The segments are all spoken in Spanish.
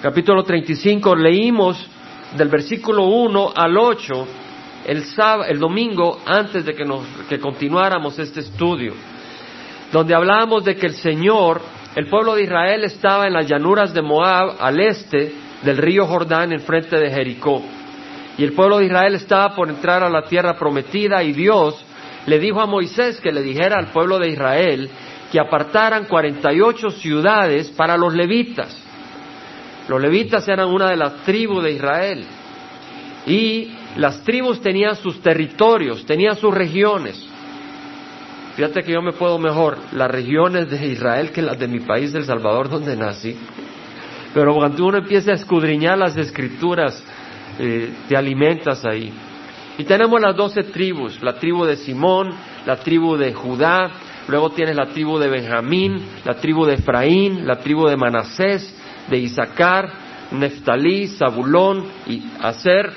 capítulo 35, leímos del versículo 1 al 8 el, el domingo antes de que, nos, que continuáramos este estudio, donde hablábamos de que el Señor, el pueblo de Israel estaba en las llanuras de Moab al este del río Jordán en frente de Jericó. Y el pueblo de Israel estaba por entrar a la tierra prometida y Dios le dijo a Moisés que le dijera al pueblo de Israel que apartaran 48 ciudades para los levitas. Los levitas eran una de las tribus de Israel y las tribus tenían sus territorios, tenían sus regiones. Fíjate que yo me puedo mejor las regiones de Israel que las de mi país, El Salvador, donde nací. Pero cuando uno empieza a escudriñar las escrituras, eh, te alimentas ahí. Y tenemos las doce tribus, la tribu de Simón, la tribu de Judá, luego tienes la tribu de Benjamín, la tribu de Efraín, la tribu de Manasés, de Isaacar, Neftalí, Zabulón y Aser.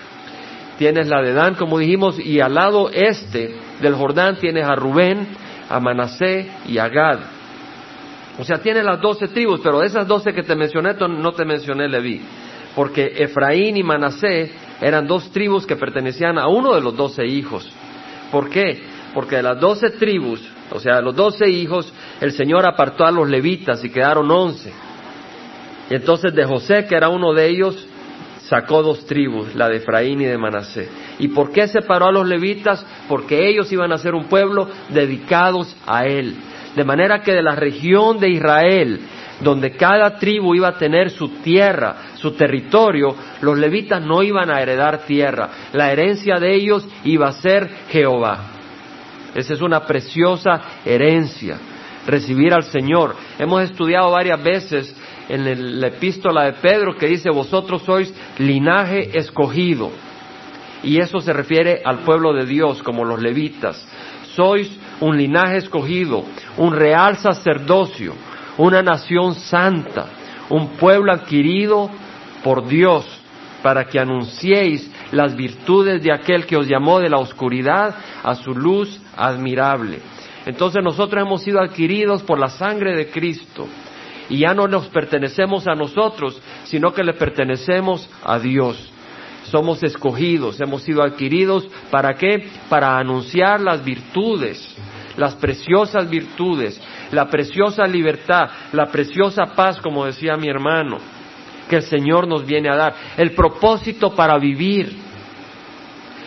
Tienes la de Dan, como dijimos, y al lado este del Jordán tienes a Rubén, a Manasé y a Gad. O sea, tienes las doce tribus, pero de esas doce que te mencioné, no te mencioné Leví, porque Efraín y Manasé eran dos tribus que pertenecían a uno de los doce hijos. ¿Por qué? Porque de las doce tribus, o sea, de los doce hijos, el Señor apartó a los levitas y quedaron once. Y entonces de José, que era uno de ellos, sacó dos tribus, la de Efraín y de Manasé. ¿Y por qué separó a los levitas? Porque ellos iban a ser un pueblo dedicados a él. De manera que de la región de Israel, donde cada tribu iba a tener su tierra, su territorio, los levitas no iban a heredar tierra. La herencia de ellos iba a ser Jehová. Esa es una preciosa herencia, recibir al Señor. Hemos estudiado varias veces en la epístola de Pedro que dice, vosotros sois linaje escogido. Y eso se refiere al pueblo de Dios, como los levitas. Sois un linaje escogido, un real sacerdocio, una nación santa, un pueblo adquirido por Dios, para que anunciéis las virtudes de aquel que os llamó de la oscuridad a su luz admirable. Entonces nosotros hemos sido adquiridos por la sangre de Cristo y ya no nos pertenecemos a nosotros, sino que le pertenecemos a Dios. Somos escogidos, hemos sido adquiridos, ¿para qué? Para anunciar las virtudes, las preciosas virtudes, la preciosa libertad, la preciosa paz, como decía mi hermano, que el Señor nos viene a dar, el propósito para vivir.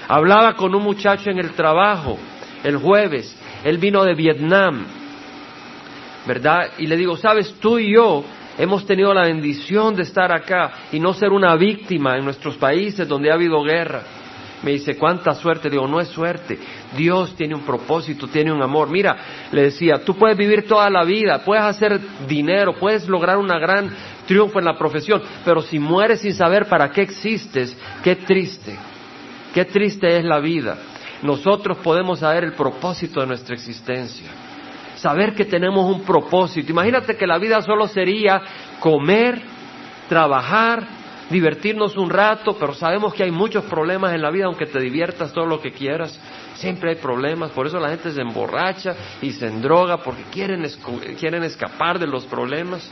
Hablaba con un muchacho en el trabajo el jueves, él vino de Vietnam, ¿verdad? Y le digo, sabes, tú y yo hemos tenido la bendición de estar acá y no ser una víctima en nuestros países donde ha habido guerra. Me dice, ¿cuánta suerte? Digo, no es suerte. Dios tiene un propósito, tiene un amor. Mira, le decía, tú puedes vivir toda la vida, puedes hacer dinero, puedes lograr una gran triunfo en la profesión, pero si mueres sin saber para qué existes, qué triste, qué triste es la vida. Nosotros podemos saber el propósito de nuestra existencia saber que tenemos un propósito. Imagínate que la vida solo sería comer, trabajar, divertirnos un rato, pero sabemos que hay muchos problemas en la vida, aunque te diviertas todo lo que quieras. Siempre hay problemas, por eso la gente se emborracha y se endroga porque quieren, quieren escapar de los problemas.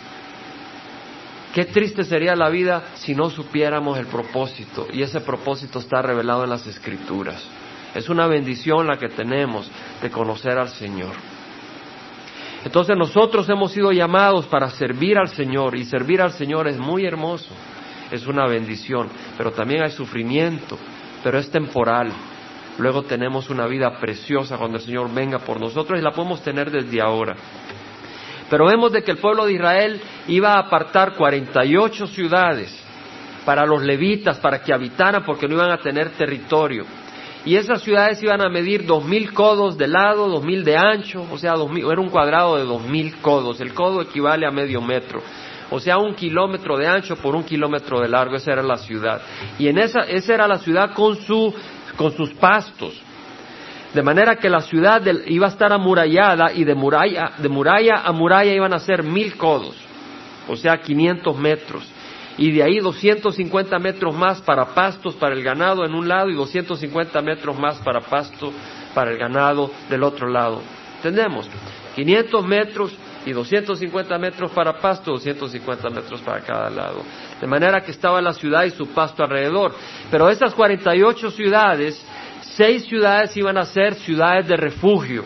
Qué triste sería la vida si no supiéramos el propósito, y ese propósito está revelado en las Escrituras. Es una bendición la que tenemos de conocer al Señor. Entonces nosotros hemos sido llamados para servir al Señor y servir al Señor es muy hermoso, es una bendición, pero también hay sufrimiento, pero es temporal. Luego tenemos una vida preciosa cuando el Señor venga por nosotros y la podemos tener desde ahora. Pero vemos de que el pueblo de Israel iba a apartar 48 ciudades para los levitas, para que habitaran, porque no iban a tener territorio. Y esas ciudades iban a medir dos mil codos de lado, dos mil de ancho, o sea, era un cuadrado de dos mil codos. El codo equivale a medio metro. O sea, un kilómetro de ancho por un kilómetro de largo, esa era la ciudad. Y en esa, esa era la ciudad con, su, con sus pastos. De manera que la ciudad iba a estar amurallada y de muralla, de muralla a muralla iban a ser mil codos, o sea, 500 metros y de ahí 250 metros más para pastos para el ganado en un lado y 250 metros más para pasto para el ganado del otro lado. ¿Entendemos? 500 metros y 250 metros para pasto, 250 metros para cada lado. De manera que estaba la ciudad y su pasto alrededor. Pero estas 48 ciudades, seis ciudades iban a ser ciudades de refugio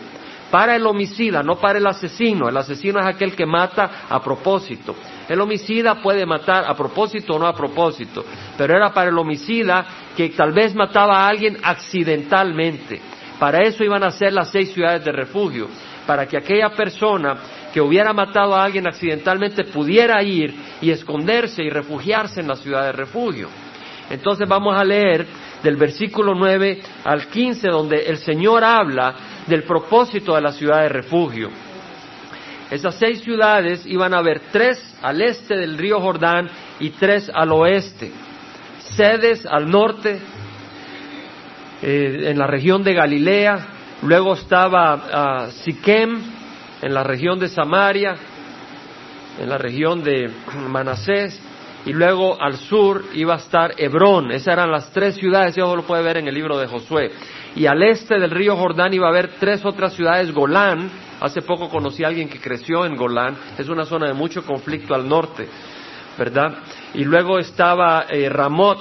para el homicida, no para el asesino. El asesino es aquel que mata a propósito. El homicida puede matar a propósito o no a propósito, pero era para el homicida que tal vez mataba a alguien accidentalmente. Para eso iban a ser las seis ciudades de refugio, para que aquella persona que hubiera matado a alguien accidentalmente pudiera ir y esconderse y refugiarse en la ciudad de refugio. Entonces vamos a leer del versículo 9 al 15, donde el Señor habla del propósito de la ciudad de refugio. Esas seis ciudades iban a haber tres al este del río Jordán y tres al oeste. Sedes al norte, eh, en la región de Galilea. Luego estaba ah, Siquem, en la región de Samaria, en la región de Manasés. Y luego al sur iba a estar Hebrón. Esas eran las tres ciudades, eso lo puede ver en el libro de Josué. Y al este del río Jordán iba a haber tres otras ciudades, Golán, Hace poco conocí a alguien que creció en Golán, es una zona de mucho conflicto al norte, ¿verdad? Y luego estaba eh, Ramot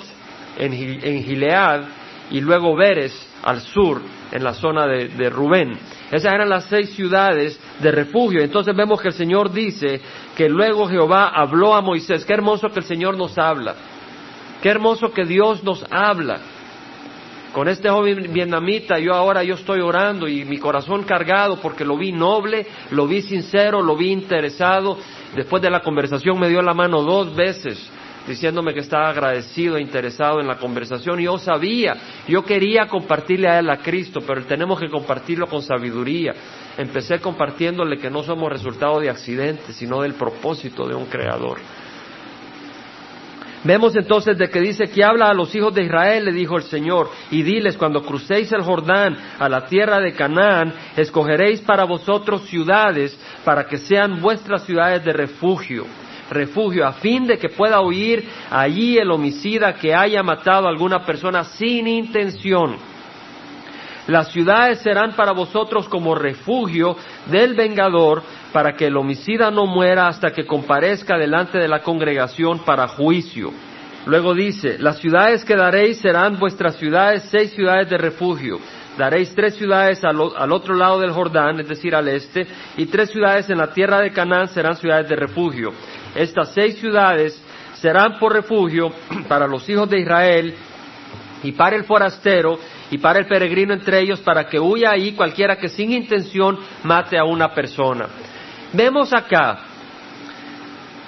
en, Gilead y luego Beres al sur, en la zona de, de Rubén. Esas eran las seis ciudades de refugio. Entonces vemos que el Señor dice que luego Jehová habló a Moisés. Qué hermoso que el Señor nos habla. Qué hermoso que Dios nos habla. Con este joven vietnamita yo ahora yo estoy orando y mi corazón cargado porque lo vi noble, lo vi sincero, lo vi interesado. Después de la conversación me dio la mano dos veces diciéndome que estaba agradecido e interesado en la conversación. Yo sabía, yo quería compartirle a él a Cristo, pero tenemos que compartirlo con sabiduría. Empecé compartiéndole que no somos resultado de accidentes, sino del propósito de un creador. Vemos entonces de que dice que habla a los hijos de Israel, le dijo el Señor, y diles, cuando crucéis el Jordán a la tierra de Canaán, escogeréis para vosotros ciudades para que sean vuestras ciudades de refugio, refugio, a fin de que pueda huir allí el homicida que haya matado a alguna persona sin intención. Las ciudades serán para vosotros como refugio del vengador para que el homicida no muera hasta que comparezca delante de la congregación para juicio. Luego dice, las ciudades que daréis serán vuestras ciudades, seis ciudades de refugio. Daréis tres ciudades al, otro lado del Jordán, es decir, al este, y tres ciudades en la tierra de Canaán serán ciudades de refugio. Estas seis ciudades serán por refugio para los hijos de Israel y para el forastero y para el peregrino entre ellos, para que huya ahí cualquiera que sin intención mate a una persona. Vemos acá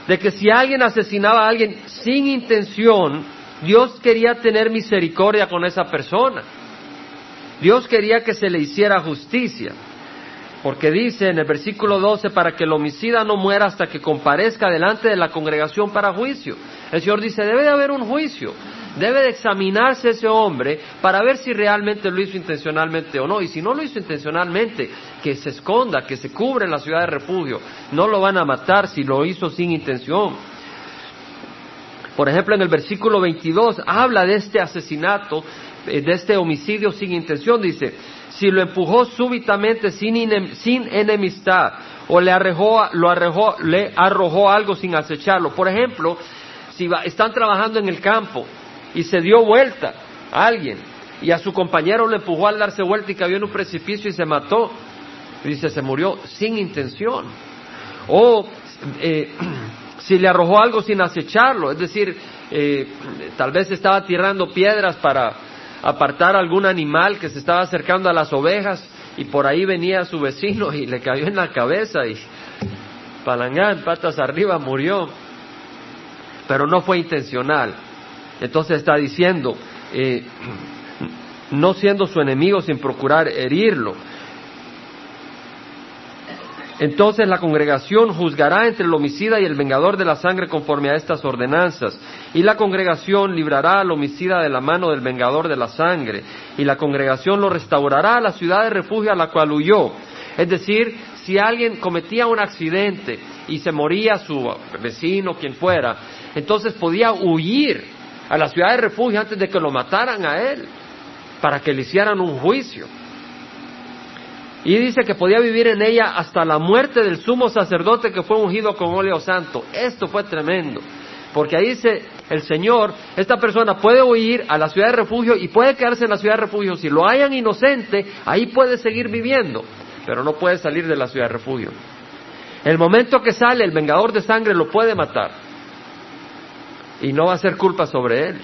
de que si alguien asesinaba a alguien sin intención, Dios quería tener misericordia con esa persona. Dios quería que se le hiciera justicia. Porque dice en el versículo 12, para que el homicida no muera hasta que comparezca delante de la congregación para juicio. El Señor dice, debe de haber un juicio. Debe de examinarse ese hombre para ver si realmente lo hizo intencionalmente o no. Y si no lo hizo intencionalmente, que se esconda, que se cubre en la ciudad de refugio. No lo van a matar si lo hizo sin intención. Por ejemplo, en el versículo 22 habla de este asesinato, eh, de este homicidio sin intención. Dice, si lo empujó súbitamente sin, sin enemistad o le, lo le arrojó algo sin acecharlo. Por ejemplo, si están trabajando en el campo y se dio vuelta a alguien y a su compañero le empujó al darse vuelta y cayó en un precipicio y se mató. Dice, se murió sin intención. O eh, si le arrojó algo sin acecharlo, es decir, eh, tal vez estaba tirando piedras para apartar algún animal que se estaba acercando a las ovejas y por ahí venía su vecino y le cayó en la cabeza y palangán, patas arriba, murió. Pero no fue intencional. Entonces está diciendo, eh, no siendo su enemigo sin procurar herirlo. Entonces la congregación juzgará entre el homicida y el vengador de la sangre conforme a estas ordenanzas, y la congregación librará al homicida de la mano del vengador de la sangre, y la congregación lo restaurará a la ciudad de refugio a la cual huyó. Es decir, si alguien cometía un accidente y se moría su vecino, quien fuera, entonces podía huir a la ciudad de refugio antes de que lo mataran a él, para que le hicieran un juicio. Y dice que podía vivir en ella hasta la muerte del sumo sacerdote que fue ungido con óleo santo. Esto fue tremendo. Porque ahí dice el Señor, esta persona puede huir a la ciudad de refugio y puede quedarse en la ciudad de refugio. Si lo hayan inocente, ahí puede seguir viviendo, pero no puede salir de la ciudad de refugio. El momento que sale, el vengador de sangre lo puede matar. Y no va a ser culpa sobre él.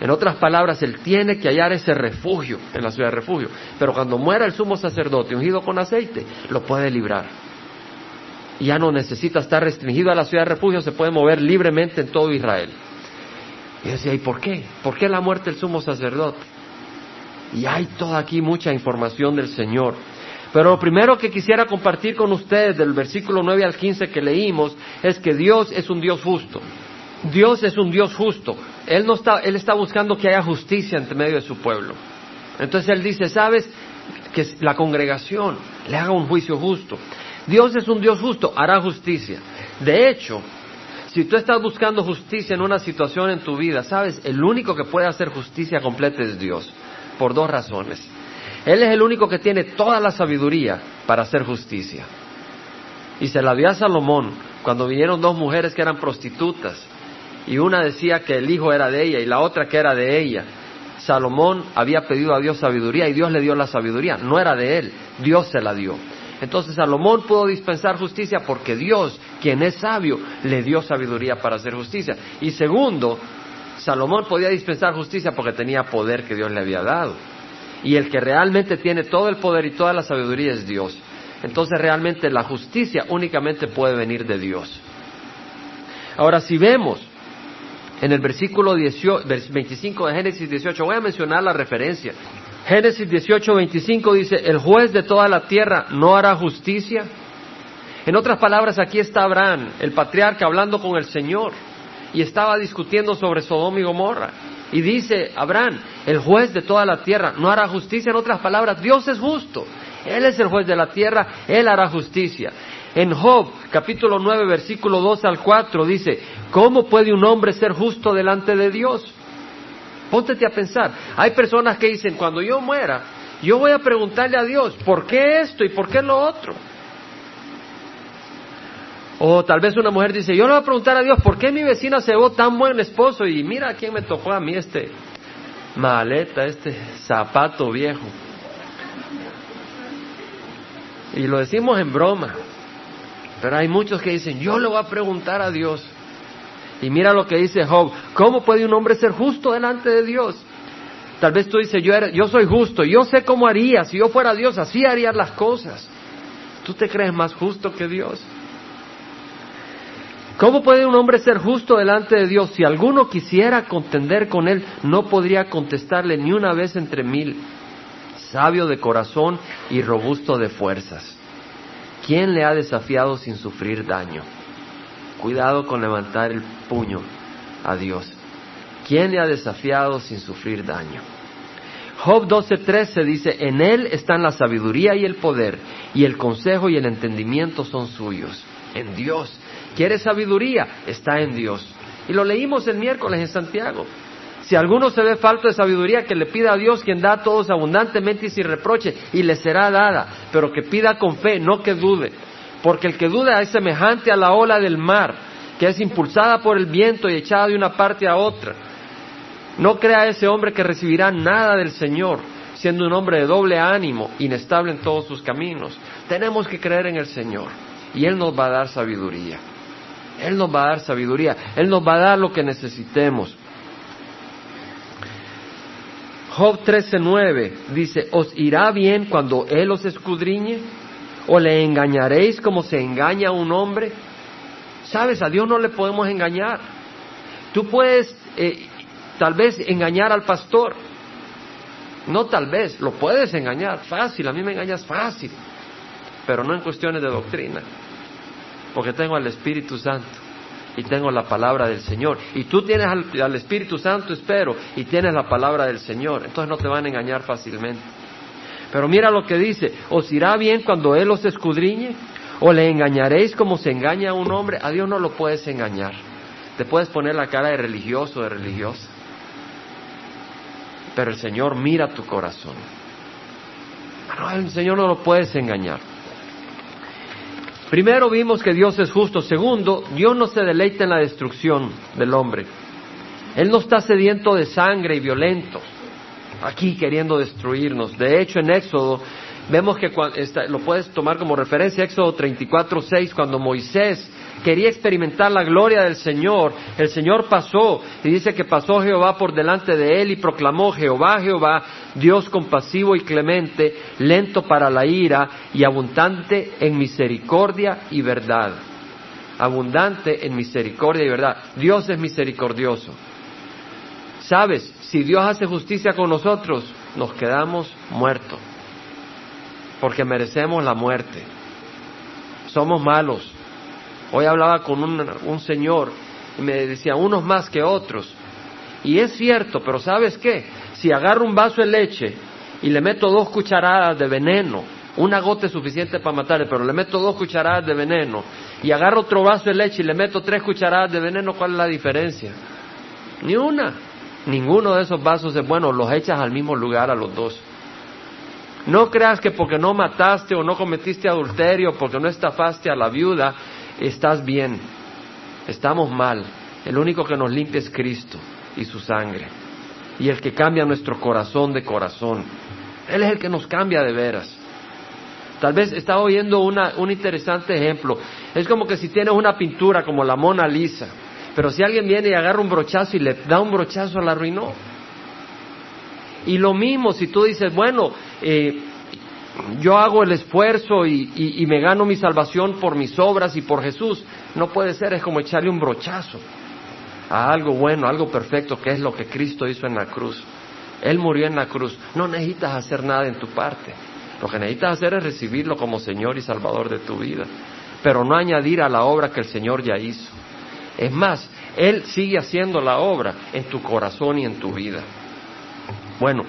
En otras palabras, él tiene que hallar ese refugio en la ciudad de refugio. Pero cuando muera el sumo sacerdote ungido con aceite, lo puede librar y ya no necesita estar restringido a la ciudad de refugio, se puede mover libremente en todo Israel. Y decía, ¿y por qué? ¿Por qué la muerte del sumo sacerdote? Y hay toda aquí mucha información del Señor. Pero lo primero que quisiera compartir con ustedes del versículo 9 al 15 que leímos es que Dios es un Dios justo. Dios es un Dios justo. Él, no está, él está buscando que haya justicia entre medio de su pueblo. Entonces Él dice, ¿sabes? Que la congregación le haga un juicio justo. Dios es un Dios justo, hará justicia. De hecho, si tú estás buscando justicia en una situación en tu vida, sabes, el único que puede hacer justicia completa es Dios, por dos razones. Él es el único que tiene toda la sabiduría para hacer justicia. Y se la dio a Salomón cuando vinieron dos mujeres que eran prostitutas y una decía que el hijo era de ella y la otra que era de ella. Salomón había pedido a Dios sabiduría y Dios le dio la sabiduría, no era de él, Dios se la dio. Entonces Salomón pudo dispensar justicia porque Dios, quien es sabio, le dio sabiduría para hacer justicia. Y segundo, Salomón podía dispensar justicia porque tenía poder que Dios le había dado. Y el que realmente tiene todo el poder y toda la sabiduría es Dios. Entonces realmente la justicia únicamente puede venir de Dios. Ahora, si vemos en el versículo 25 de Génesis 18, voy a mencionar la referencia. Génesis 18, 25 dice, el juez de toda la tierra no hará justicia. En otras palabras, aquí está Abraham, el patriarca, hablando con el Señor y estaba discutiendo sobre Sodoma y Gomorra. Y dice Abraham, el juez de toda la tierra no hará justicia. En otras palabras, Dios es justo. Él es el juez de la tierra, Él hará justicia. En Job, capítulo 9, versículo 2 al 4, dice, ¿cómo puede un hombre ser justo delante de Dios? Póntete a pensar. Hay personas que dicen, cuando yo muera, yo voy a preguntarle a Dios, ¿por qué esto y por qué lo otro? O tal vez una mujer dice, yo le voy a preguntar a Dios, ¿por qué mi vecina se ve tan buen esposo? Y mira a quién me tocó a mí este maleta, este zapato viejo. Y lo decimos en broma. Pero hay muchos que dicen, yo le voy a preguntar a Dios. Y mira lo que dice Job, ¿cómo puede un hombre ser justo delante de Dios? Tal vez tú dices, yo, yo soy justo, yo sé cómo haría, si yo fuera Dios, así haría las cosas. ¿Tú te crees más justo que Dios? ¿Cómo puede un hombre ser justo delante de Dios? Si alguno quisiera contender con él, no podría contestarle ni una vez entre mil. Sabio de corazón y robusto de fuerzas. ¿Quién le ha desafiado sin sufrir daño? Cuidado con levantar el puño a Dios. ¿Quién le ha desafiado sin sufrir daño? Job 12:13 dice, en él están la sabiduría y el poder, y el consejo y el entendimiento son suyos. En Dios. ¿Quieres sabiduría? Está en Dios. Y lo leímos el miércoles en Santiago. Si alguno se ve falto de sabiduría, que le pida a Dios quien da a todos abundantemente y sin reproche, y le será dada, pero que pida con fe, no que dude. Porque el que duda es semejante a la ola del mar, que es impulsada por el viento y echada de una parte a otra. No crea ese hombre que recibirá nada del Señor, siendo un hombre de doble ánimo, inestable en todos sus caminos. Tenemos que creer en el Señor y Él nos va a dar sabiduría. Él nos va a dar sabiduría, Él nos va a dar lo que necesitemos. Job 13:9 dice, ¿os irá bien cuando Él os escudriñe? ¿O le engañaréis como se engaña a un hombre? Sabes, a Dios no le podemos engañar. Tú puedes eh, tal vez engañar al pastor. No tal vez, lo puedes engañar, fácil, a mí me engañas fácil, pero no en cuestiones de doctrina, porque tengo al Espíritu Santo y tengo la palabra del Señor. Y tú tienes al, Espíritu Santo, espero, y tienes la palabra del Señor. Entonces no te van a engañar fácilmente. Pero mira lo que dice, ¿os irá bien cuando Él os escudriñe? ¿O le engañaréis como se engaña a un hombre? A Dios no lo puedes engañar. Te puedes poner la cara de religioso, de religiosa. Pero el Señor mira tu corazón. No, el Señor no lo puedes engañar. Primero vimos que Dios es justo. Segundo, Dios no se deleita en la destrucción del hombre. Él no está sediento de sangre y violento, aquí queriendo destruirnos. De hecho, en Éxodo vemos que lo puedes tomar como referencia, Éxodo 34, 6, cuando Moisés quería experimentar la gloria del Señor, el Señor pasó y dice que pasó Jehová por delante de él y proclamó Jehová, Jehová, Dios compasivo y clemente, lento para la ira y abundante en misericordia y verdad. Abundante en misericordia y verdad. Dios es misericordioso. Sabes, si Dios hace justicia con nosotros, nos quedamos muertos, porque merecemos la muerte. Somos malos, Hoy hablaba con un, señor y me decía, unos más que otros. Y es cierto, pero ¿sabes qué? Si agarro un vaso de leche y le meto dos cucharadas de veneno, una gota es suficiente para matarle, pero le meto dos cucharadas de veneno, y agarro otro vaso de leche y le meto tres cucharadas de veneno, ¿cuál es la diferencia? Ni una. Ninguno de esos vasos es bueno, los echas al mismo lugar a los dos. No creas que porque no mataste o no cometiste adulterio, porque no estafaste a la viuda, estás bien, estamos mal. El único que nos limpia es Cristo y su sangre. Y el que cambia nuestro corazón de corazón. Él es el que nos cambia de veras. Tal vez estaba oyendo un interesante ejemplo. Es como que si tienes una pintura como la Mona Lisa, pero si alguien viene y agarra un brochazo y le da un brochazo, la arruinó. Y lo mismo si tú dices, bueno, eh, yo hago el esfuerzo y, me gano mi salvación por mis obras y por Jesús. No puede ser, es como echarle un brochazo a algo bueno, algo perfecto, que es lo que Cristo hizo en la cruz. Él murió en la cruz. No necesitas hacer nada en tu parte. Lo que necesitas hacer es recibirlo como Señor y Salvador de tu vida, pero no añadir a la obra que el Señor ya hizo. Es más, Él sigue haciendo la obra en tu corazón y en tu vida. Bueno,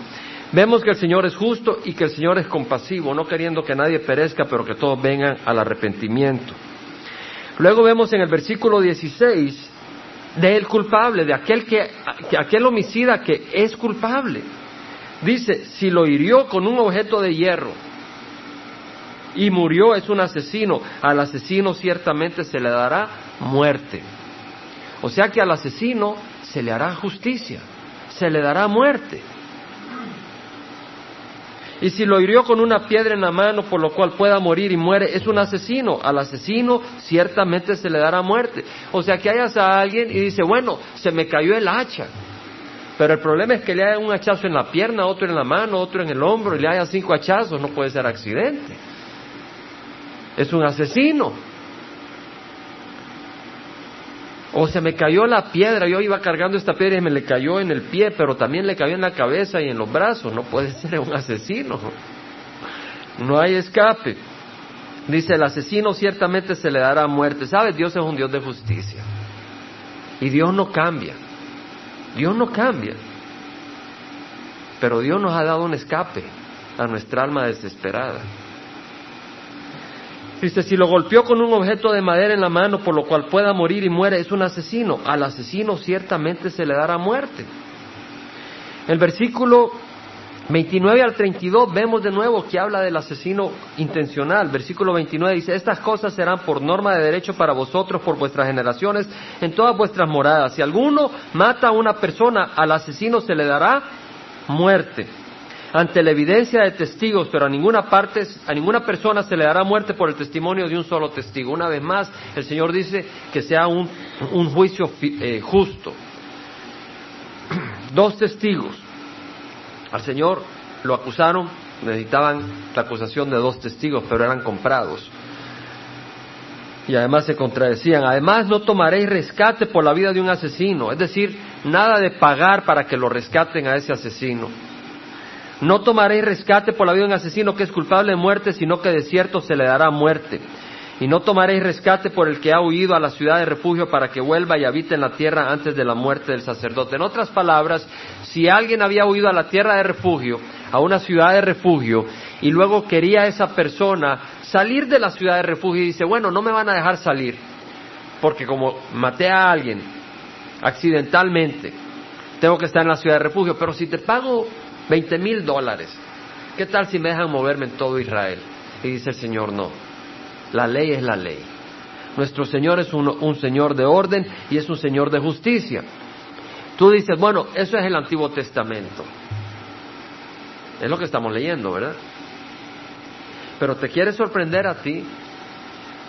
Vemos que el Señor es justo y que el Señor es compasivo, no queriendo que nadie perezca, pero que todos vengan al arrepentimiento. Luego vemos en el versículo 16 del culpable, de aquel que, aquel homicida que es culpable. Dice, si lo hirió con un objeto de hierro y murió es un asesino, al asesino ciertamente se le dará muerte. O sea que al asesino se le hará justicia, se le dará muerte. Y si lo hirió con una piedra en la mano, por lo cual pueda morir y muere, es un asesino. Al asesino ciertamente se le dará muerte. O sea, que hayas a alguien y dice, bueno, se me cayó el hacha. Pero el problema es que le haya un hachazo en la pierna, otro en la mano, otro en el hombro, y le haya cinco hachazos, no puede ser accidente. Es un asesino. O se me cayó la piedra, yo iba cargando esta piedra y me le cayó en el pie, pero también le cayó en la cabeza y en los brazos. No puede ser un asesino. No hay escape. Dice, el asesino ciertamente se le dará muerte. ¿Sabes? Dios es un Dios de justicia. Y Dios no cambia. Dios no cambia. Pero Dios nos ha dado un escape a nuestra alma desesperada. Dice, si lo golpeó con un objeto de madera en la mano, por lo cual pueda morir y muere, es un asesino. Al asesino ciertamente se le dará muerte. El versículo 29 al 32 vemos de nuevo que habla del asesino intencional. Versículo 29 dice, estas cosas serán por norma de derecho para vosotros, por vuestras generaciones, en todas vuestras moradas. Si alguno mata a una persona, al asesino se le dará muerte ante la evidencia de testigos, pero a ninguna parte, a ninguna persona se le dará muerte por el testimonio de un solo testigo. Una vez más, el Señor dice que sea un, juicio eh, justo. Dos testigos. Al Señor lo acusaron, necesitaban la acusación de dos testigos, pero eran comprados. Y además se contradecían. Además, no tomaréis rescate por la vida de un asesino, es decir, nada de pagar para que lo rescaten a ese asesino no tomaréis rescate por la vida de un asesino que es culpable de muerte, sino que de cierto se le dará muerte. Y no tomaréis rescate por el que ha huido a la ciudad de refugio para que vuelva y habite en la tierra antes de la muerte del sacerdote. En otras palabras, si alguien había huido a la tierra de refugio, a una ciudad de refugio, y luego quería esa persona salir de la ciudad de refugio y dice, bueno, no me van a dejar salir, porque como maté a alguien accidentalmente, tengo que estar en la ciudad de refugio, pero si te pago 20 mil dólares ¿Qué tal si me dejan moverme en todo Israel? Y dice el Señor, no. La ley es la ley. Nuestro Señor es un, un Señor de orden y es un Señor de justicia. Tú dices, bueno, eso es el Antiguo Testamento. Es lo que estamos leyendo, ¿verdad? Pero te quiere sorprender a ti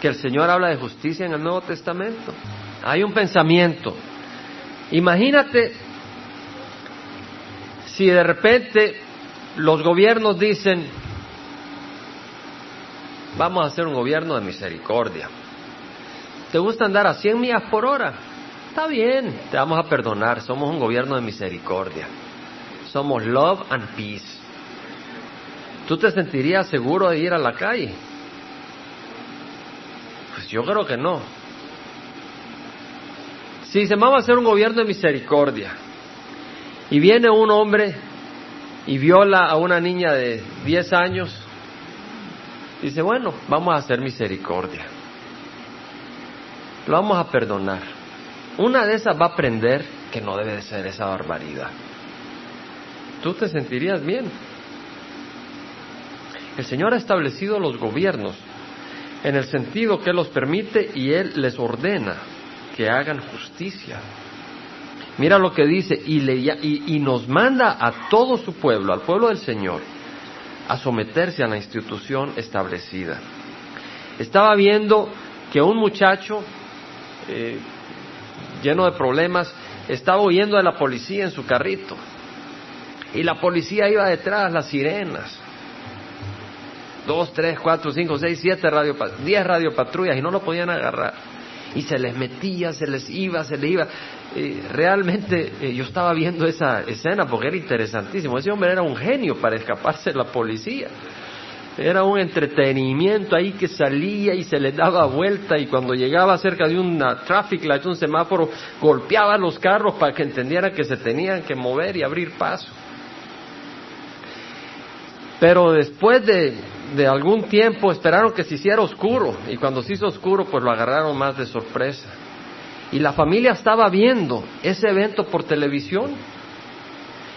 que el Señor habla de justicia en el Nuevo Testamento. Hay un pensamiento. Imagínate si de repente los gobiernos dicen, vamos a hacer un gobierno de misericordia. ¿Te gusta andar a 100 millas por hora? Está bien, te vamos a perdonar, somos un gobierno de misericordia. Somos love and peace. ¿Tú te sentirías seguro de ir a la calle? Pues yo creo que no. Si dicen, vamos a hacer un gobierno de misericordia, y viene un hombre y viola a una niña de 10 años, dice, bueno, vamos a hacer misericordia. Lo vamos a perdonar. Una de esas va a aprender que no debe de ser esa barbaridad. Tú te sentirías bien. El Señor ha establecido los gobiernos en el sentido que los permite y Él les ordena que hagan justicia. Mira lo que dice, y, le, y, nos manda a todo su pueblo, al pueblo del Señor, a someterse a la institución establecida. Estaba viendo que un muchacho eh, lleno de problemas estaba huyendo de la policía en su carrito. Y la policía iba detrás, las sirenas. Dos, tres, cuatro, cinco, seis, siete radio, diez radiopatrullas y no lo podían agarrar y se les metía, se les iba, se les iba. Eh, realmente eh, yo estaba viendo esa escena porque era interesantísimo. Ese hombre era un genio para escaparse de la policía. Era un entretenimiento ahí que salía y se le daba vuelta y cuando llegaba cerca de una traffic light, un semáforo, golpeaba los carros para que entendieran que se tenían que mover y abrir paso. Pero después de, de algún tiempo esperaron que se hiciera oscuro y cuando se hizo oscuro pues lo agarraron más de sorpresa. Y la familia estaba viendo ese evento por televisión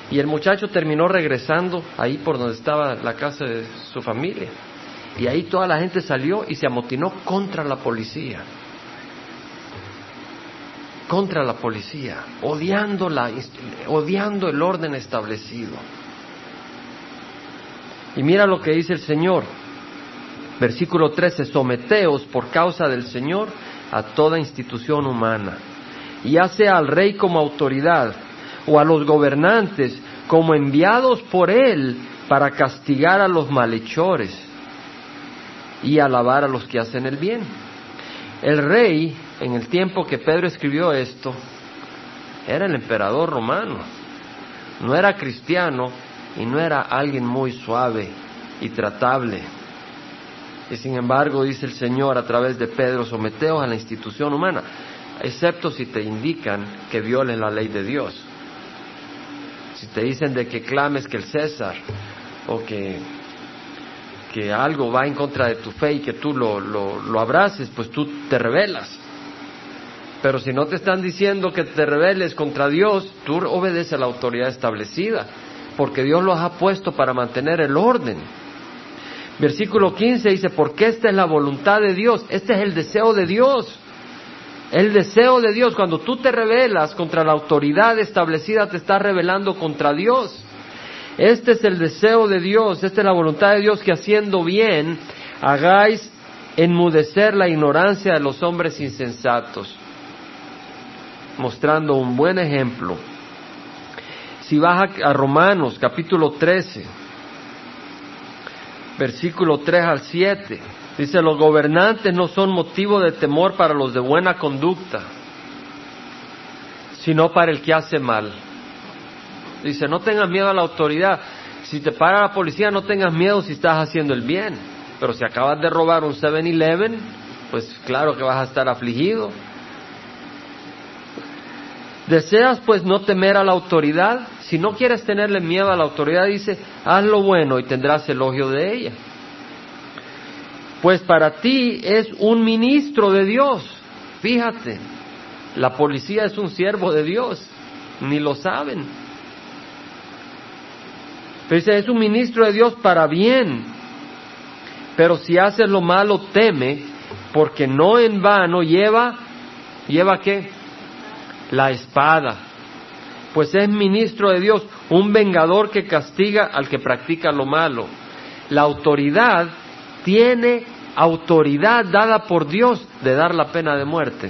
y el muchacho terminó regresando ahí por donde estaba la casa de su familia. Y ahí toda la gente salió y se amotinó contra la policía. Contra la policía, odiando, la, odiando el orden establecido. Y mira lo que dice el Señor. Versículo 13, someteos por causa del Señor a toda institución humana, ya sea al rey como autoridad o a los gobernantes como enviados por él para castigar a los malhechores y alabar a los que hacen el bien. El rey, en el tiempo que Pedro escribió esto, era el emperador romano, no era cristiano, y no era alguien muy suave y tratable. Y sin embargo, dice el Señor a través de Pedro, someteos a la institución humana, excepto si te indican que violen la ley de Dios. Si te dicen de que clames que el César o que, que algo va en contra de tu fe y que tú lo, lo, lo abraces, pues tú te rebelas. Pero si no te están diciendo que te rebeles contra Dios, tú obedeces a la autoridad establecida porque Dios los ha puesto para mantener el orden. Versículo 15 dice, porque esta es la voluntad de Dios, este es el deseo de Dios. El deseo de Dios, cuando tú te rebelas contra la autoridad establecida, te estás rebelando contra Dios. Este es el deseo de Dios, esta es la voluntad de Dios que haciendo bien hagáis enmudecer la ignorancia de los hombres insensatos, mostrando un buen ejemplo si vas a, Romanos capítulo 13, versículo 3 al 7, dice, los gobernantes no son motivo de temor para los de buena conducta, sino para el que hace mal. Dice, no tengas miedo a la autoridad. Si te para la policía, no tengas miedo si estás haciendo el bien. Pero si acabas de robar un 7-Eleven, pues claro que vas a estar afligido. ¿Deseas pues no temer a la autoridad? Si no quieres tenerle miedo a la autoridad, dice, haz lo bueno y tendrás elogio de ella. Pues para ti es un ministro de Dios. Fíjate, la policía es un siervo de Dios, ni lo saben. Pero dice, es un ministro de Dios para bien. Pero si haces lo malo, teme, porque no en vano lleva, ¿lleva qué? La espada. Pues es ministro de Dios, un vengador que castiga al que practica lo malo. La autoridad tiene autoridad dada por Dios de dar la pena de muerte.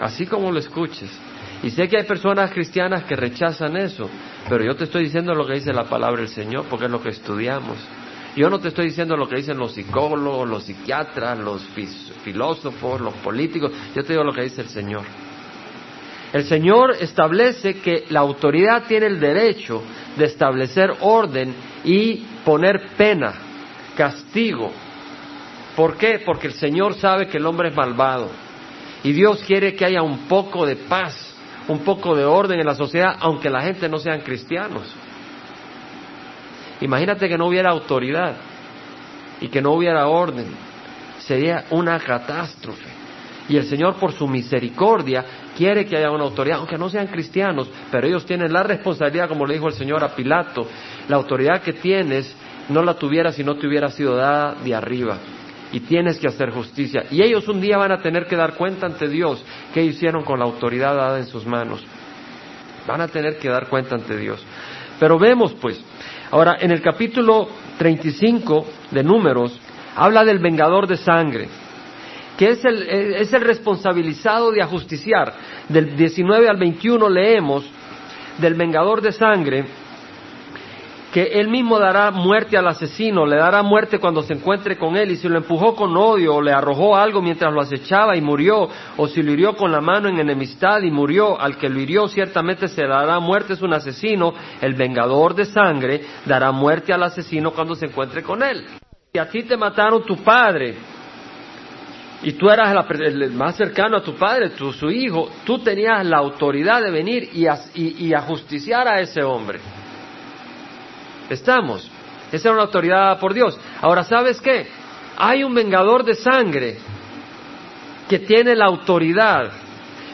Así como lo escuches. Y sé que hay personas cristianas que rechazan eso, pero yo te estoy diciendo lo que dice la palabra del Señor, porque es lo que estudiamos. Yo no te estoy diciendo lo que dicen los psicólogos, los psiquiatras, los filósofos, los políticos, yo te digo lo que dice el Señor. El Señor establece que la autoridad tiene el derecho de establecer orden y poner pena, castigo. ¿Por qué? Porque el Señor sabe que el hombre es malvado. Y Dios quiere que haya un poco de paz, un poco de orden en la sociedad, aunque la gente no sean cristianos. Imagínate que no hubiera autoridad y que no hubiera orden. Sería una catástrofe. Y el Señor, por su misericordia, quiere que haya una autoridad, aunque no sean cristianos, pero ellos tienen la responsabilidad, como le dijo el Señor a Pilato, la autoridad que tienes no la tuvieras si no te hubiera sido dada de arriba. Y tienes que hacer justicia. Y ellos un día van a tener que dar cuenta ante Dios qué hicieron con la autoridad dada en sus manos. Van a tener que dar cuenta ante Dios. Pero vemos pues, ahora en el capítulo 35 de Números, habla del vengador de sangre que es el, es el responsabilizado de ajusticiar. Del 19 al 21 leemos del vengador de sangre, que él mismo dará muerte al asesino, le dará muerte cuando se encuentre con él, y si lo empujó con odio, o le arrojó algo mientras lo acechaba y murió, o si lo hirió con la mano en enemistad y murió, al que lo hirió ciertamente se dará muerte, es un asesino, el vengador de sangre dará muerte al asesino cuando se encuentre con él. Si a ti te mataron tu padre, y tú eras el más cercano a tu padre, tu, su hijo, tú tenías la autoridad de venir y, y, ajusticiar a ese hombre. Estamos. Esa era una autoridad por Dios. Ahora, ¿sabes qué? Hay un vengador de sangre que tiene la autoridad.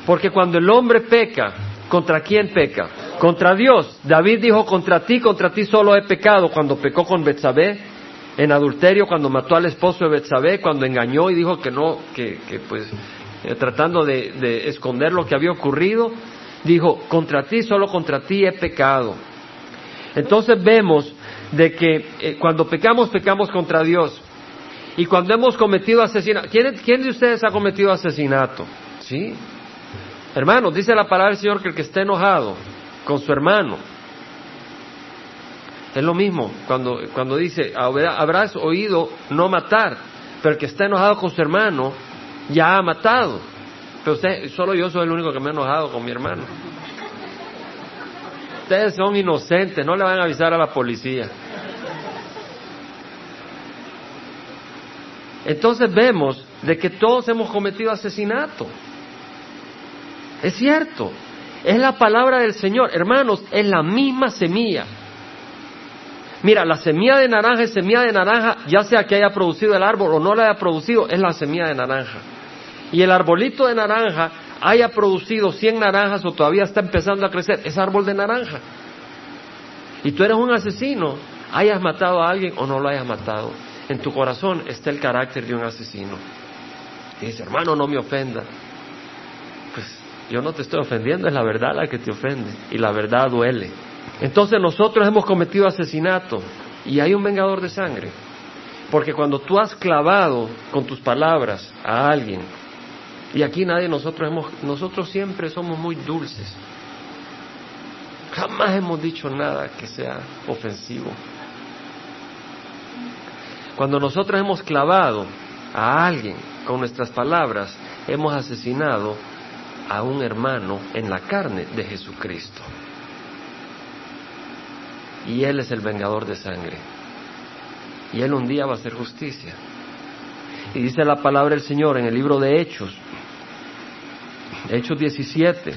Porque cuando el hombre peca, ¿contra quién peca? Contra Dios. David dijo, contra ti, contra ti solo he pecado cuando pecó con Betsabé en adulterio cuando mató al esposo de Betsabé, cuando engañó y dijo que no, que, pues eh, tratando de, esconder lo que había ocurrido, dijo, contra ti, solo contra ti he pecado. Entonces vemos de que eh, cuando pecamos, pecamos contra Dios. Y cuando hemos cometido asesinato, ¿quién, ¿quién de ustedes ha cometido asesinato? ¿Sí? Hermanos, dice la palabra del Señor que el que esté enojado con su hermano, es lo mismo cuando, cuando dice, habrás oído no matar, pero el que está enojado con su hermano ya ha matado. Pero usted, solo yo soy el único que me ha enojado con mi hermano. Ustedes son inocentes, no le van a avisar a la policía. Entonces vemos de que todos hemos cometido asesinato. Es cierto, es la palabra del Señor. Hermanos, es la misma semilla Mira, la semilla de naranja es semilla de naranja, ya sea que haya producido el árbol o no la haya producido, es la semilla de naranja. Y el arbolito de naranja haya producido 100 naranjas o todavía está empezando a crecer, es árbol de naranja. Y tú eres un asesino, hayas matado a alguien o no lo hayas matado. En tu corazón está el carácter de un asesino. Y dice, hermano, no me ofenda. Pues yo no te estoy ofendiendo, es la verdad la que te ofende. Y la verdad duele. Entonces nosotros hemos cometido asesinato y hay un vengador de sangre. Porque cuando tú has clavado con tus palabras a alguien, y aquí nadie nosotros hemos, nosotros siempre somos muy dulces. Jamás hemos dicho nada que sea ofensivo. Cuando nosotros hemos clavado a alguien con nuestras palabras, hemos asesinado a un hermano en la carne de Jesucristo y Él es el vengador de sangre. Y Él un día va a hacer justicia. Y dice la palabra del Señor en el libro de Hechos, Hechos 17,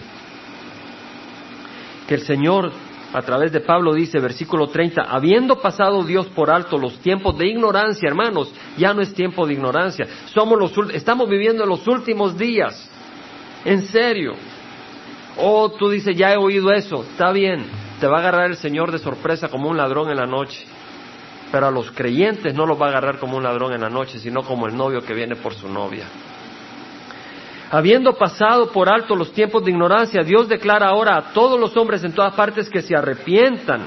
que el Señor a través de Pablo dice, versículo 30, habiendo pasado Dios por alto los tiempos de ignorancia, hermanos, ya no es tiempo de ignorancia, somos los, estamos viviendo en los últimos días, en serio. Oh, tú dices, ya he oído eso, está bien, te va a agarrar el Señor de sorpresa como un ladrón en la noche. Pero a los creyentes no los va a agarrar como un ladrón en la noche, sino como el novio que viene por su novia. Habiendo pasado por alto los tiempos de ignorancia, Dios declara ahora a todos los hombres en todas partes que se arrepientan,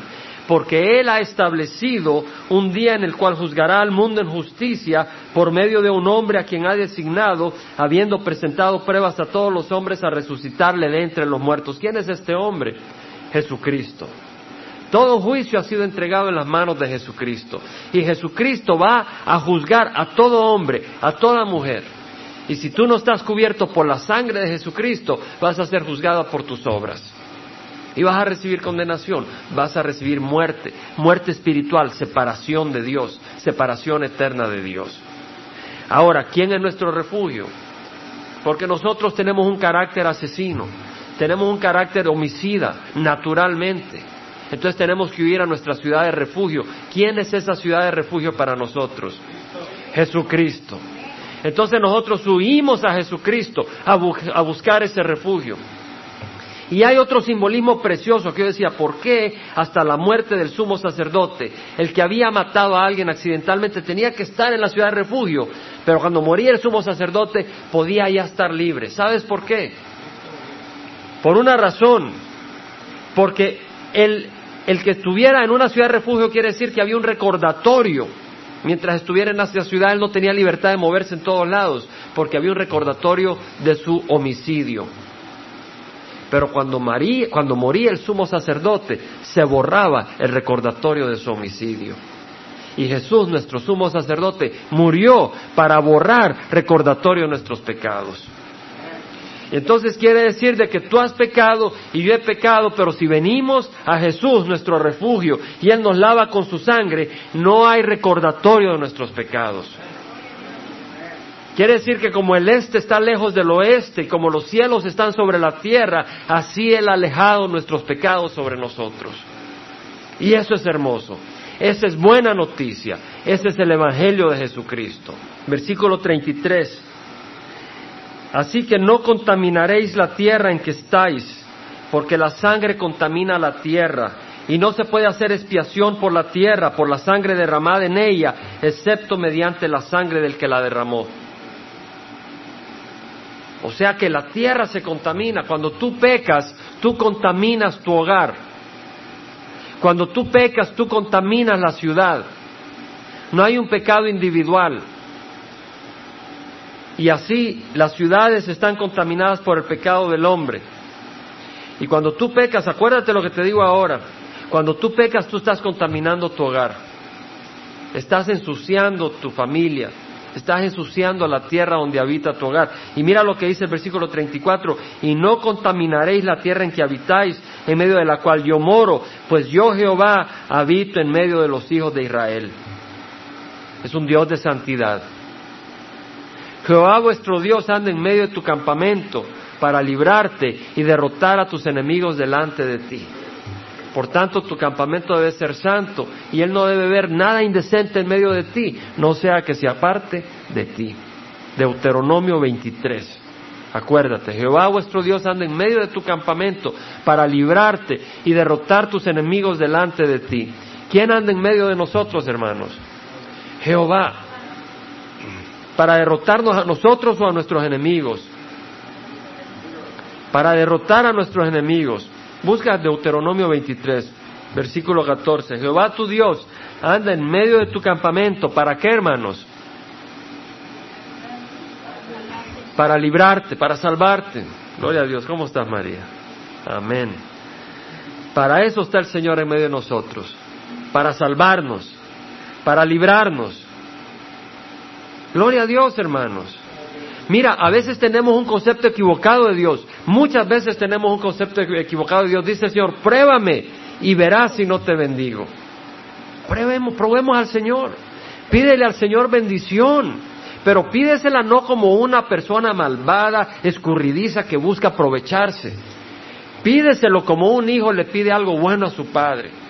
porque Él ha establecido un día en el cual juzgará al mundo en justicia por medio de un hombre a quien ha designado, habiendo presentado pruebas a todos los hombres a resucitarle de entre los muertos. ¿Quién es este hombre? Jesucristo. Todo juicio ha sido entregado en las manos de Jesucristo. Y Jesucristo va a juzgar a todo hombre, a toda mujer. Y si tú no estás cubierto por la sangre de Jesucristo, vas a ser juzgado por tus obras. Y vas a recibir condenación, vas a recibir muerte, muerte espiritual, separación de Dios, separación eterna de Dios. Ahora, ¿quién es nuestro refugio? Porque nosotros tenemos un carácter asesino, tenemos un carácter homicida, naturalmente. Entonces tenemos que huir a nuestra ciudad de refugio. ¿Quién es esa ciudad de refugio para nosotros? Jesucristo. Entonces nosotros huimos a Jesucristo a, buscar ese refugio. Y hay otro simbolismo precioso que yo decía, ¿por qué hasta la muerte del sumo sacerdote, el que había matado a alguien accidentalmente, tenía que estar en la ciudad de refugio? Pero cuando moría el sumo sacerdote podía ya estar libre. ¿Sabes por qué? Por una razón. Porque el, el que estuviera en una ciudad de refugio quiere decir que había un recordatorio. Mientras estuviera en esa ciudad, él no tenía libertad de moverse en todos lados, porque había un recordatorio de su homicidio. Pero cuando, cuando moría el sumo sacerdote, se borraba el recordatorio de su homicidio. Y Jesús, nuestro sumo sacerdote, murió para borrar recordatorio de nuestros pecados. Entonces quiere decir de que tú has pecado y yo he pecado, pero si venimos a Jesús, nuestro refugio, y Él nos lava con su sangre, no hay recordatorio de nuestros pecados. Quiere decir que como el este está lejos del oeste y como los cielos están sobre la tierra, así Él ha alejado nuestros pecados sobre nosotros. Y eso es hermoso. Esa es buena noticia. Ese es el Evangelio de Jesucristo. Versículo 33. Así que no contaminaréis la tierra en que estáis, porque la sangre contamina la tierra, y no se puede hacer expiación por la tierra, por la sangre derramada en ella, excepto mediante la sangre del que la derramó. O sea que la tierra se contamina. Cuando tú pecas, tú contaminas tu hogar. Cuando tú pecas, tú contaminas la ciudad. No hay un pecado individual. Y así las ciudades están contaminadas por el pecado del hombre. Y cuando tú pecas, acuérdate lo que te digo ahora, cuando tú pecas tú estás contaminando tu hogar, estás ensuciando tu familia, estás ensuciando la tierra donde habita tu hogar. Y mira lo que dice el versículo 34, y no contaminaréis la tierra en que habitáis, en medio de la cual yo moro, pues yo Jehová habito en medio de los hijos de Israel. Es un Dios de santidad. Jehová vuestro Dios anda en medio de tu campamento para librarte y derrotar a tus enemigos delante de ti. Por tanto, tu campamento debe ser santo y Él no debe ver nada indecente en medio de ti, no sea que se aparte de ti. Deuteronomio 23. Acuérdate, Jehová vuestro Dios anda en medio de tu campamento para librarte y derrotar tus enemigos delante de ti. ¿Quién anda en medio de nosotros, hermanos? Jehová para derrotarnos a nosotros o a nuestros enemigos. Para derrotar a nuestros enemigos. Busca Deuteronomio 23, versículo 14. Jehová tu Dios anda en medio de tu campamento. ¿Para qué, hermanos? Para librarte, para salvarte. Gloria a Dios. ¿Cómo estás, María? Amén. Para eso está el Señor en medio de nosotros. Para salvarnos, para librarnos. Gloria a Dios, hermanos. Mira, a veces tenemos un concepto equivocado de Dios. Muchas veces tenemos un concepto equivocado de Dios. Dice Señor, pruébame y verás si no te bendigo. Pruebemos, probemos al Señor. Pídele al Señor bendición. Pero pídesela no como una persona malvada, escurridiza que busca aprovecharse. Pídeselo como un hijo le pide algo bueno a su padre.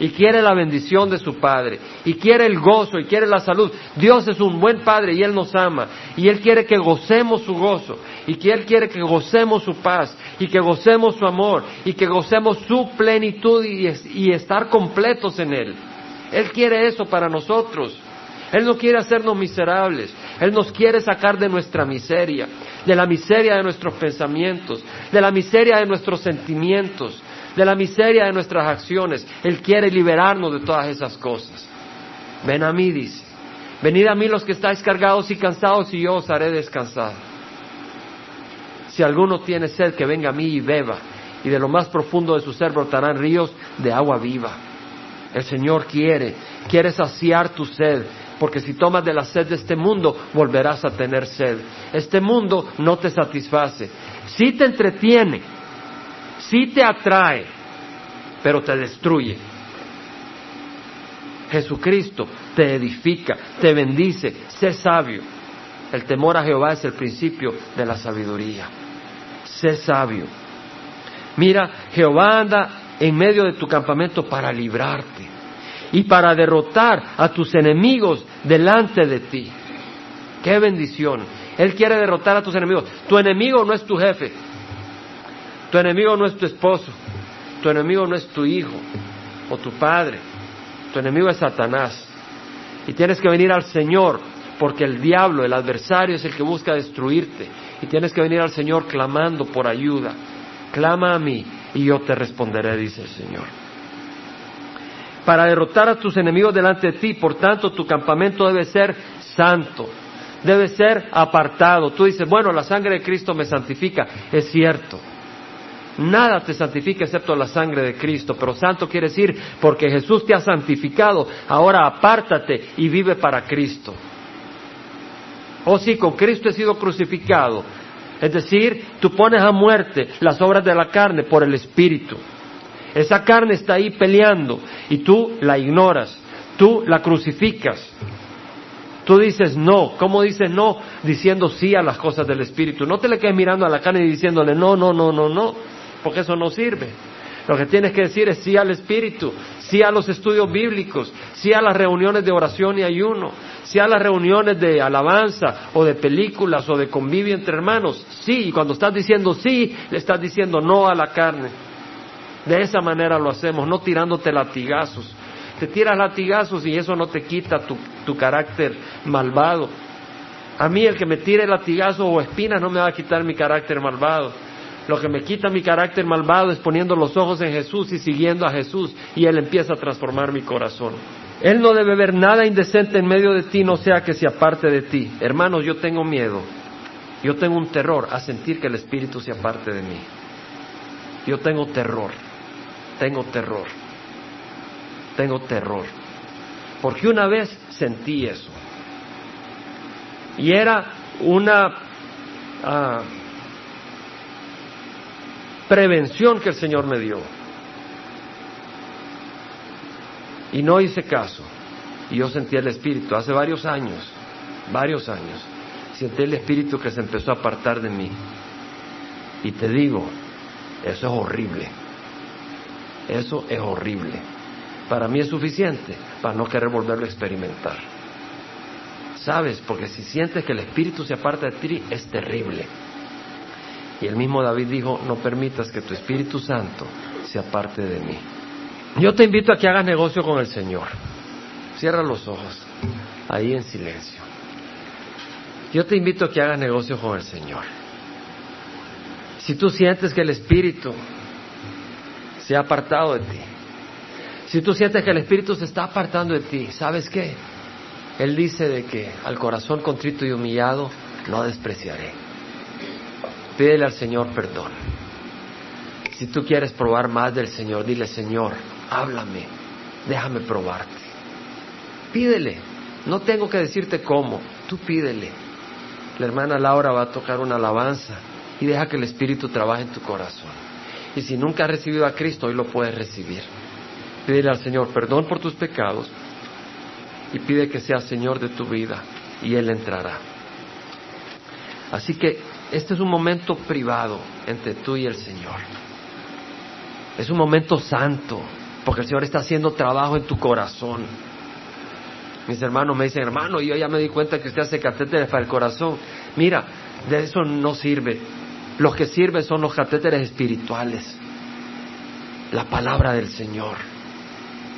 Y quiere la bendición de su Padre, y quiere el gozo, y quiere la salud. Dios es un buen Padre y Él nos ama, y Él quiere que gocemos su gozo, y que Él quiere que gocemos su paz, y que gocemos su amor, y que gocemos su plenitud y, y estar completos en Él. Él quiere eso para nosotros. Él no quiere hacernos miserables. Él nos quiere sacar de nuestra miseria, de la miseria de nuestros pensamientos, de la miseria de nuestros sentimientos, de la miseria de nuestras acciones. Él quiere liberarnos de todas esas cosas. Ven a mí, dice. Venid a mí los que estáis cargados y cansados y yo os haré descansar. Si alguno tiene sed, que venga a mí y beba, y de lo más profundo de su ser brotarán ríos de agua viva. El Señor quiere, quiere saciar tu sed, porque si tomas de la sed de este mundo, volverás a tener sed. Este mundo no te satisface. Sí te entretiene, sí te atrae, pero te destruye. Jesucristo te edifica, te bendice, sé sabio. El temor a Jehová es el principio de la sabiduría. Sé sabio. Mira, Jehová anda en medio de tu campamento para librarte y para derrotar a tus enemigos delante de ti. Qué bendición. Él quiere derrotar a tus enemigos. Tu enemigo no es tu jefe. Tu enemigo no es tu esposo. Tu enemigo no es tu hijo o tu padre. Tu enemigo es Satanás. Y tienes que venir al Señor porque el diablo, el adversario, es el que busca destruirte. Y tienes que venir al Señor clamando por ayuda. Clama a mí y yo te responderé, dice el Señor. Para derrotar a tus enemigos delante de ti, por tanto, tu campamento debe ser santo, debe ser apartado. Tú dices, bueno, la sangre de Cristo me santifica. Es cierto. Nada te santifica excepto la sangre de Cristo, pero santo quiere decir porque Jesús te ha santificado, ahora apártate y vive para Cristo. Oh sí, con Cristo he sido crucificado, es decir, tú pones a muerte las obras de la carne por el Espíritu. Esa carne está ahí peleando y tú la ignoras, tú la crucificas. Tú dices no, ¿cómo dices no? Diciendo sí a las cosas del Espíritu. No te le quedes mirando a la carne y diciéndole no, no, no, no, no, porque eso no sirve. Lo que tienes que decir es sí al Espíritu, sí a los estudios bíblicos, sí a las reuniones de oración y ayuno, sí a las reuniones de alabanza o de películas o de convivio entre hermanos. Sí, y cuando estás diciendo sí, le estás diciendo no a la carne. De esa manera lo hacemos, no tirándote latigazos. Te tiras latigazos y eso no te quita tu, tu carácter malvado. A mí el que me tire latigazo o espinas no me va a quitar mi carácter malvado. Lo que me quita mi carácter malvado es poniendo los ojos en Jesús y siguiendo a Jesús y Él empieza a transformar mi corazón. Él no debe ver nada indecente en medio de ti, no sea que se aparte de ti. Hermanos, yo tengo miedo, yo tengo un terror a sentir que el Espíritu se aparte de mí. Yo tengo terror, tengo terror, tengo terror. Porque una vez sentí eso. Y era una... Ah, prevención que el Señor me dio. Y no hice caso. Y yo sentí el Espíritu hace varios años, varios años. Sentí el Espíritu que se empezó a apartar de mí. Y te digo, eso es horrible. Eso es horrible. Para mí es suficiente para no querer volverlo a experimentar. ¿Sabes? Porque si sientes que el Espíritu se aparta de ti, es terrible. Y el mismo David dijo, no permitas que tu Espíritu Santo se aparte de mí. Yo te invito a que hagas negocio con el Señor. Cierra los ojos, ahí en silencio. Yo te invito a que hagas negocio con el Señor. Si tú sientes que el Espíritu se ha apartado de ti, si tú sientes que el Espíritu se está apartando de ti, ¿sabes qué? Él dice de que al corazón contrito y humillado no despreciaré. Pídele al Señor perdón. Si tú quieres probar más del Señor, dile, Señor, háblame, déjame probarte. Pídele, no tengo que decirte cómo, tú pídele. La hermana Laura va a tocar una alabanza y deja que el Espíritu trabaje en tu corazón. Y si nunca has recibido a Cristo, hoy lo puedes recibir. Pídele al Señor perdón por tus pecados y pide que sea Señor de tu vida y Él entrará. Así que este es un momento privado entre tú y el Señor. Es un momento santo. Porque el Señor está haciendo trabajo en tu corazón. Mis hermanos me dicen, hermano, yo ya me di cuenta que usted hace catéteres para el corazón. Mira, de eso no sirve. Los que sirven son los catéteres espirituales. La palabra del Señor.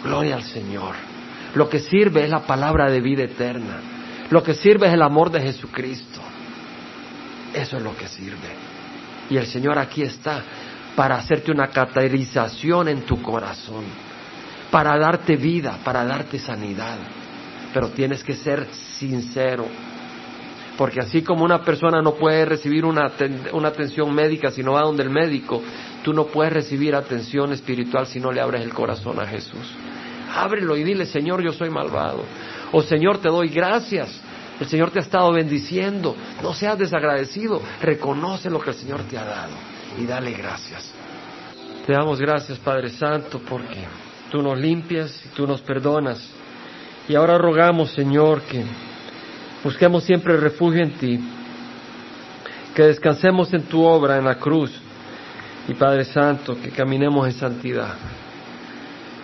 Gloria al Señor. Lo que sirve es la palabra de vida eterna. Lo que sirve es el amor de Jesucristo. Eso es lo que sirve. Y el Señor aquí está para hacerte una catalización en tu corazón, para darte vida, para darte sanidad. Pero tienes que ser sincero, porque así como una persona no puede recibir una, una, atención médica si no va donde el médico, tú no puedes recibir atención espiritual si no le abres el corazón a Jesús. Ábrelo y dile, Señor, yo soy malvado. O Señor, te doy gracias. El Señor te ha estado bendiciendo. No seas desagradecido. Reconoce lo que el Señor te ha dado y dale gracias. Te damos gracias, Padre Santo, porque tú nos limpias y tú nos perdonas. Y ahora rogamos, Señor, que busquemos siempre refugio en ti, que descansemos en tu obra en la cruz y Padre Santo, que caminemos en santidad.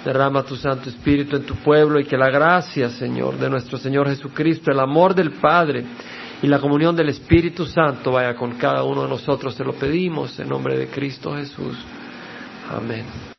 Derrama tu Santo Espíritu en tu pueblo y que la gracia, Señor, de nuestro Señor Jesucristo, el amor del Padre y la comunión del Espíritu Santo vaya con cada uno de nosotros. Te lo pedimos en nombre de Cristo Jesús. Amén.